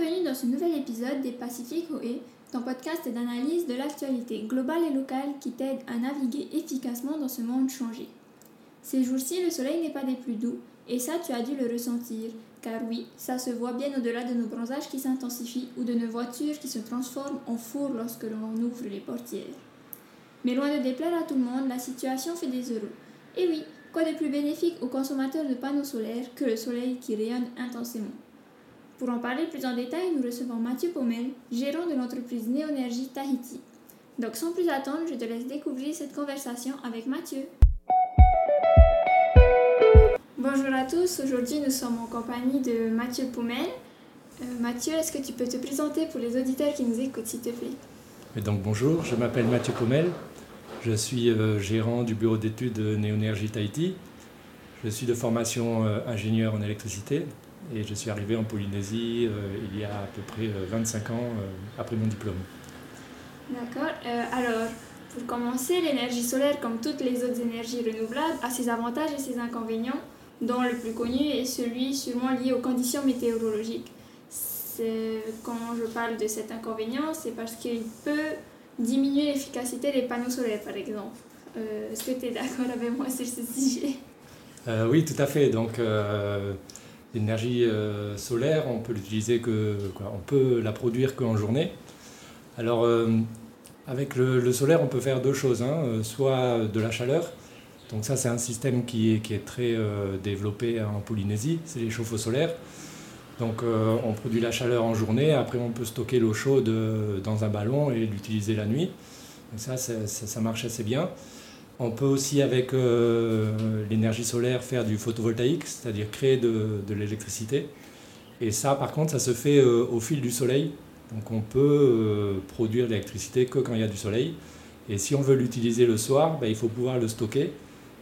Bienvenue dans ce nouvel épisode des Pacific OE, ton podcast d'analyse de l'actualité globale et locale qui t'aide à naviguer efficacement dans ce monde changé. Ces jours-ci, le soleil n'est pas des plus doux, et ça tu as dû le ressentir, car oui, ça se voit bien au-delà de nos bronzages qui s'intensifient ou de nos voitures qui se transforment en four lorsque l'on ouvre les portières. Mais loin de déplaire à tout le monde, la situation fait des heureux. Et oui, quoi de plus bénéfique aux consommateurs de panneaux solaires que le soleil qui rayonne intensément? Pour en parler plus en détail, nous recevons Mathieu Pommel, gérant de l'entreprise Néonergie Tahiti. Donc sans plus attendre, je te laisse découvrir cette conversation avec Mathieu. Bonjour à tous, aujourd'hui nous sommes en compagnie de Mathieu Pommel. Euh, Mathieu, est-ce que tu peux te présenter pour les auditeurs qui nous écoutent, s'il te plaît? Donc bonjour, je m'appelle Mathieu Pommel, je suis euh, gérant du bureau d'études Néonergie Tahiti. Je suis de formation euh, ingénieur en électricité et je suis arrivé en Polynésie euh, il y a à peu près 25 euh, ans euh, après mon diplôme. D'accord. alors, pour commencer, l'énergie solaire, comme toutes les autres énergies renouvelables, a ses avantages et ses inconvénients, dont le plus connu est celui sûrement lié aux conditions météorologiques. Quand je parle de cet inconvénient, c'est parce qu'il peut diminuer l'efficacité des panneaux solaires, par exemple. Est-ce que tu es d'accord avec moi sur ce sujet? Oui, tout à fait. Donc, L'énergie euh, solaire, on peut l'utiliser que, on peut la produire qu'en journée. Alors, euh, avec le, solaire, on peut faire deux choses. Hein. Euh, soit de la chaleur. Donc ça, c'est un système qui est, très développé en Polynésie. C'est les chauffe-eau solaires. Donc on produit la chaleur en journée. Après, on peut stocker l'eau chaude dans un ballon et l'utiliser la nuit. Donc ça, ça marche assez bien. On peut aussi, avec euh, l'énergie solaire, faire du photovoltaïque, c'est-à-dire créer de, l'électricité. Et ça, par contre, ça se fait euh, au fil du soleil. Donc on peut euh, produire l'électricité que quand il y a du soleil. Et si on veut l'utiliser le soir, ben, il faut pouvoir le stocker.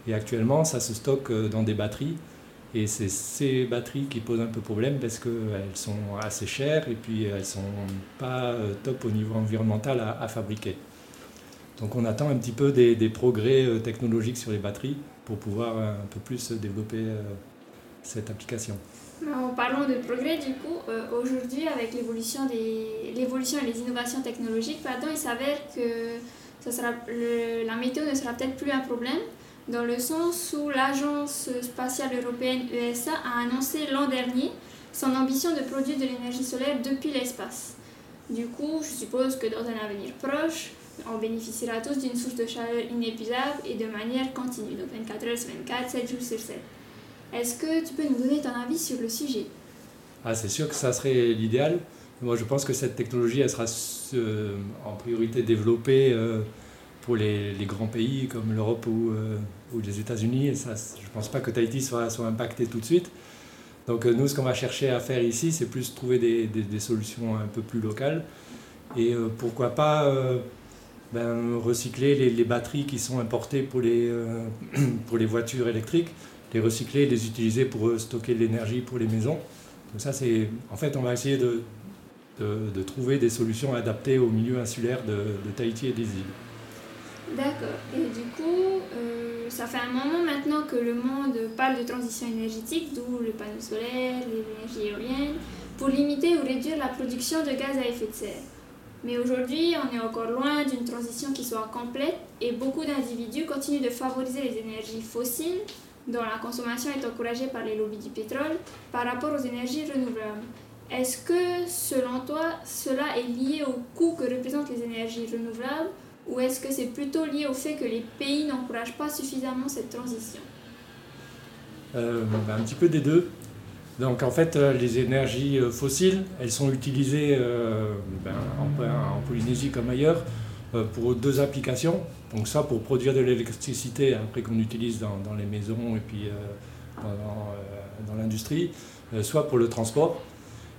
Et actuellement, ça se stocke dans des batteries. Et c'est ces batteries qui posent un peu problème parce qu'elles sont assez chères et puis elles ne sont pas top au niveau environnemental à fabriquer. Donc on attend un petit peu des, progrès euh, technologiques sur les batteries pour pouvoir euh, un peu plus développer euh, cette application. En parlant de progrès, du coup, aujourd'hui, avec l'évolution, des, l'évolution et les innovations technologiques, pardon, il s'avère que ça sera, la météo ne sera peut-être plus un problème, dans le sens où l'Agence spatiale européenne ESA a annoncé l'an dernier son ambition de produire de l'énergie solaire depuis l'espace. Du coup, je suppose que dans un avenir proche, on bénéficiera tous d'une source de chaleur inépuisable et de manière continue, donc 24 heures sur 24, 7 jours sur 7. Est-ce que tu peux nous donner ton avis sur le sujet? Ah, C'est sûr que ça serait l'idéal. Moi, je pense que cette technologie, elle sera euh, en priorité développée euh, pour les, grands pays comme l'Europe ou, euh, ou, les États-Unis. Je ne pense pas que Tahiti soit, soit impacté tout de suite. Donc nous, ce qu'on va chercher à faire ici, c'est plus trouver des, des, solutions un peu plus locales. Et pourquoi pas ben, recycler les, batteries qui sont importées pour les, euh, pour les voitures électriques, les recycler, les utiliser pour euh, stocker de l'énergie pour les maisons. Donc ça, c'est, en fait, on va essayer de, de, trouver des solutions adaptées au milieu insulaire de, Tahiti et des îles. D'accord. Et du coup, euh, ça fait un moment maintenant que le monde parle de transition énergétique, d'où le panneau solaire, l'énergie éolienne, pour limiter ou réduire la production de gaz à effet de serre. Mais aujourd'hui, on est encore loin d'une transition qui soit complète et beaucoup d'individus continuent de favoriser les énergies fossiles, dont la consommation est encouragée par les lobbies du pétrole, par rapport aux énergies renouvelables. Est-ce que, selon toi, cela est lié au coût que représentent les énergies renouvelables ou est-ce que c'est plutôt lié au fait que les pays n'encouragent pas suffisamment cette transition? Euh, ben, Un petit peu des deux. Donc en fait, euh, les énergies euh, fossiles, elles sont utilisées euh, ben, en, Polynésie comme ailleurs pour deux applications. Donc ça pour produire de l'électricité après qu'on utilise dans, les maisons et puis dans, l'industrie, soit pour le transport.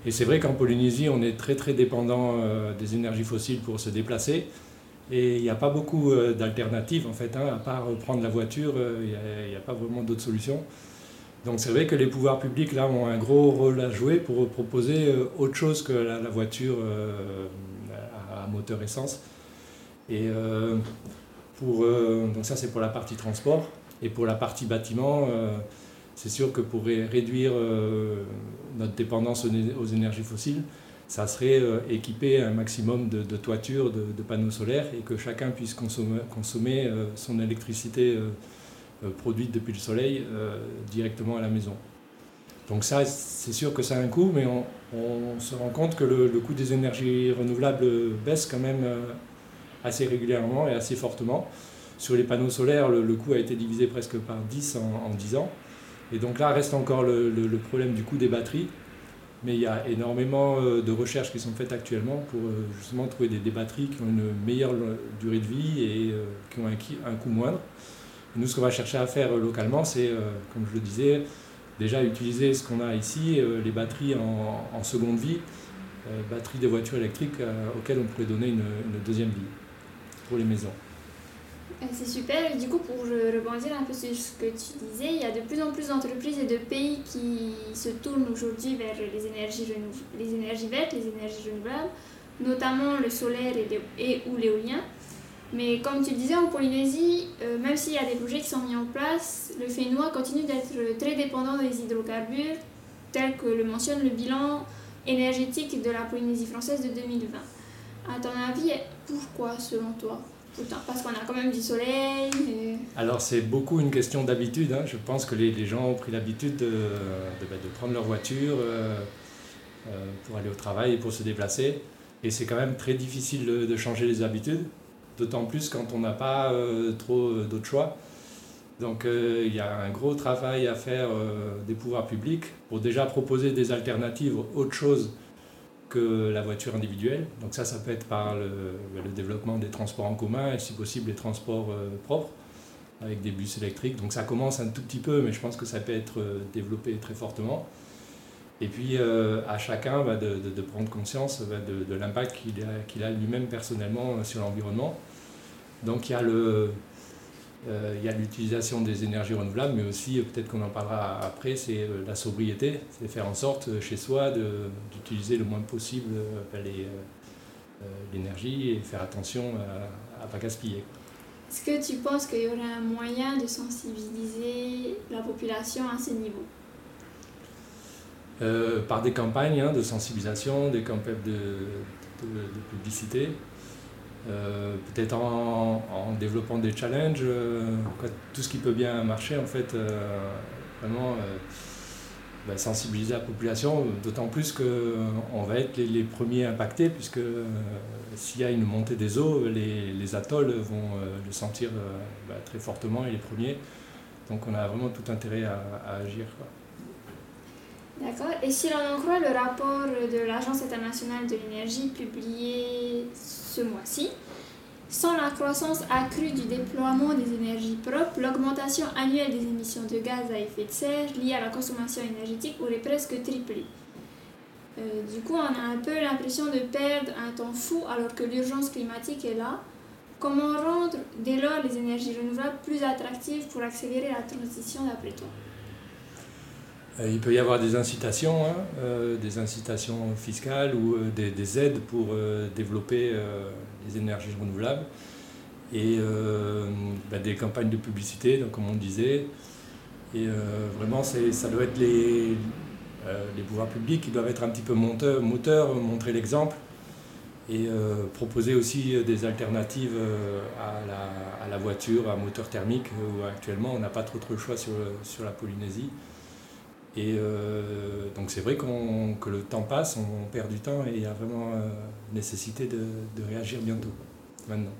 Et c'est vrai qu'en Polynésie, on est très très dépendant des énergies fossiles pour se déplacer. Et il n'y a pas beaucoup d'alternatives en fait, hein, à part prendre la voiture, il n'y a, a, pas vraiment d'autres solutions. Donc c'est vrai que les pouvoirs publics là ont un gros rôle à jouer pour proposer euh, autre chose que la, voiture euh, à moteur essence. Et euh, pour, donc ça c'est pour la partie transport. Et pour la partie bâtiment, c'est sûr que pour réduire notre dépendance aux énergies fossiles, ça serait équiper un maximum de, toitures, de, panneaux solaires et que chacun puisse consommer, consommer son électricité produite depuis le soleil directement à la maison. Donc ça, c'est sûr que ça a un coût, mais on, se rend compte que le, coût des énergies renouvelables baisse quand même assez régulièrement et assez fortement. Sur les panneaux solaires, le, coût a été divisé presque par 10 en, en 10 ans. Et donc là reste encore le, problème du coût des batteries. Mais il y a énormément euh, de recherches qui sont faites actuellement pour euh, justement trouver des, batteries qui ont une meilleure durée de vie et euh, qui ont un, coût moindre. Nous, ce qu'on va chercher à faire localement, c'est, comme je le disais, déjà utiliser ce qu'on a ici, les batteries en, seconde vie, batteries des voitures électriques auxquelles on pourrait donner une deuxième vie pour les maisons. Euh, c'est super. Du coup, pour rebondir un peu sur ce que tu disais, il y a de plus en plus d'entreprises et de pays qui se tournent aujourd'hui vers les énergies, les énergies vertes, les énergies renouvelables, notamment le solaire et, ou l'éolien. Mais comme tu le disais, en Polynésie, euh, même s'il y a des projets qui sont mis en place, le Fénois continue d'être très dépendant des hydrocarbures, tel que le mentionne le bilan énergétique de la Polynésie française de 2020. À ton avis, pourquoi selon toi parce qu'on a quand même du soleil. Alors c'est beaucoup une question d'habitude. Hein. Je pense que les, gens ont pris l'habitude de, bah, prendre leur voiture euh, euh, pour aller au travail et pour se déplacer. Et c'est quand même très difficile de, changer les habitudes, d'autant plus quand on n'a pas euh, trop d'autres choix. Donc il y a un gros travail à faire des pouvoirs publics pour déjà proposer des alternatives autre chose que la voiture individuelle. Donc ça, ça peut être par le, développement des transports en commun et si possible les transports euh, propres avec des bus électriques. Donc ça commence un tout petit peu, mais je pense que ça peut être euh, développé très fortement. Et puis euh, à chacun bah, de, prendre conscience de, l'impact qu'il a, lui-même personnellement sur l'environnement. Donc il y a le, euh, il y a l'utilisation des énergies renouvelables, mais aussi, peut-être qu'on en parlera après, c'est euh, la sobriété, c'est faire en sorte chez soi d'utiliser le moins possible l'énergie et faire attention à ne pas gaspiller. Est-ce que tu penses qu'il y aurait un moyen de sensibiliser la population à ce niveau Par des campagnes hein, de sensibilisation, des campagnes de, publicité. Euh, peut-être en, développant des challenges, euh, tout ce qui peut bien marcher en fait, euh, vraiment bah, sensibiliser la population, d'autant plus qu'on va être les, premiers impactés, puisque s'il y a une montée des eaux, les, atolls vont le sentir bah, très fortement et les premiers. Donc on a vraiment tout intérêt à, agir. D'accord. Et si l'on en croit le rapport de l'Agence internationale de l'énergie publié ce mois-ci. Sans la croissance accrue du déploiement des énergies propres, l'augmentation annuelle des émissions de gaz à effet de serre liées à la consommation énergétique aurait presque triplé. Euh, du coup, on a un peu l'impression de perdre un temps fou alors que l'urgence climatique est là. Comment rendre dès lors les énergies renouvelables plus attractives pour accélérer la transition d'après toi? Il peut y avoir des incitations, hein, euh, des incitations fiscales ou euh, des, aides pour développer les énergies renouvelables et bah, des campagnes de publicité, donc, comme on disait. Et vraiment, ça doit être les, les, pouvoirs publics qui doivent être un petit peu moteurs, montrer l'exemple et proposer aussi des alternatives à la, à, la, voiture à moteur thermique où actuellement on n'a pas trop, trop le choix sur, sur la Polynésie. Et euh, donc c'est vrai qu'on, que le temps passe, on perd du temps et il y a vraiment euh, nécessité de, de, réagir bientôt, maintenant.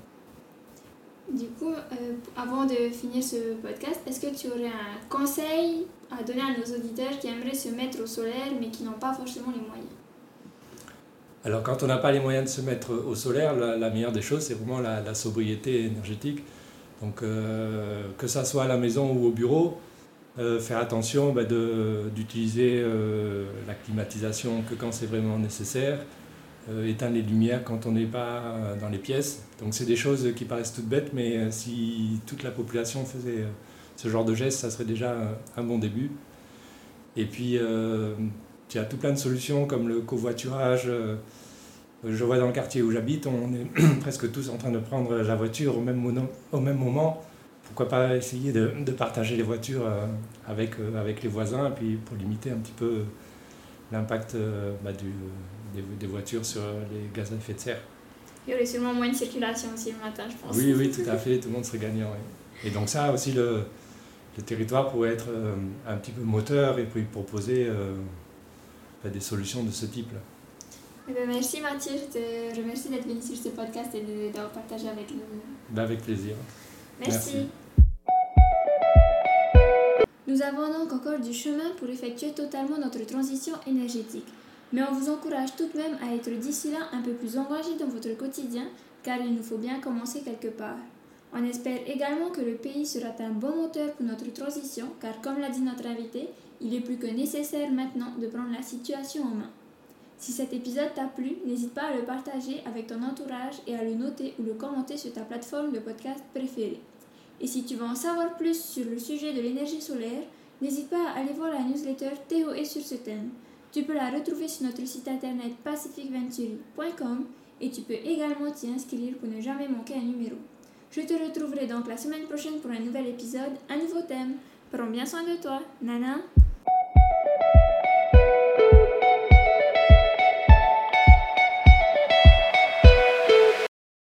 Du coup, euh, avant de finir ce podcast, est-ce que tu aurais un conseil à donner à nos auditeurs qui aimeraient se mettre au solaire mais qui n'ont pas forcément les moyens? Alors quand on n'a pas les moyens de se mettre au solaire, la, meilleure des choses, c'est vraiment la, la sobriété énergétique. Donc que ça soit à la maison ou au bureau, euh, faire attention bah, d'utiliser euh, la climatisation que quand c'est vraiment nécessaire, euh, éteindre les lumières quand on n'est pas dans les pièces. Donc c'est des choses qui paraissent toutes bêtes, mais si toute la population faisait ce genre de gestes, ça serait déjà un bon début. Et puis il y a tout plein de solutions comme le covoiturage. je vois dans le quartier où j'habite, on est presque tous en train de prendre la voiture au même, au même moment pourquoi pas essayer de, partager les voitures euh, avec, euh, avec les voisins, puis pour limiter un petit peu l'impact bah, du, des, voitures sur les gaz à effet de serre. Il y aurait sûrement moins de circulation aussi le matin, je pense. Oui, oui, tout à fait, tout le monde serait gagnant. Et donc ça aussi, le, le territoire pourrait être un petit peu moteur et puis proposer des solutions de ce type-là. Eh ben, merci Mathieu, je te remercie d'être venu sur ce podcast et d'avoir partagé avec nous. Ben, avec plaisir. merci. Nous avons donc encore du chemin pour effectuer totalement notre transition énergétique. Mais on vous encourage tout de même à être d'ici là un peu plus engagé dans votre quotidien car il nous faut bien commencer quelque part. On espère également que le pays sera un bon moteur pour notre transition car comme l'a dit notre invité, il est plus que nécessaire maintenant de prendre la situation en main. Si cet épisode t'a plu, n'hésite pas à le partager avec ton entourage et à le noter ou le commenter sur ta plateforme de podcast préférée. Et si tu veux en savoir plus sur le sujet de l'énergie solaire, n'hésite pas à aller voir la newsletter TOE sur ce thème. Tu peux la retrouver sur notre site internet pacificventuri.com et tu peux également t'y inscrire pour ne jamais manquer un numéro. Je te retrouverai donc la semaine prochaine pour un nouvel épisode, un nouveau thème. Prends bien soin de toi. Nana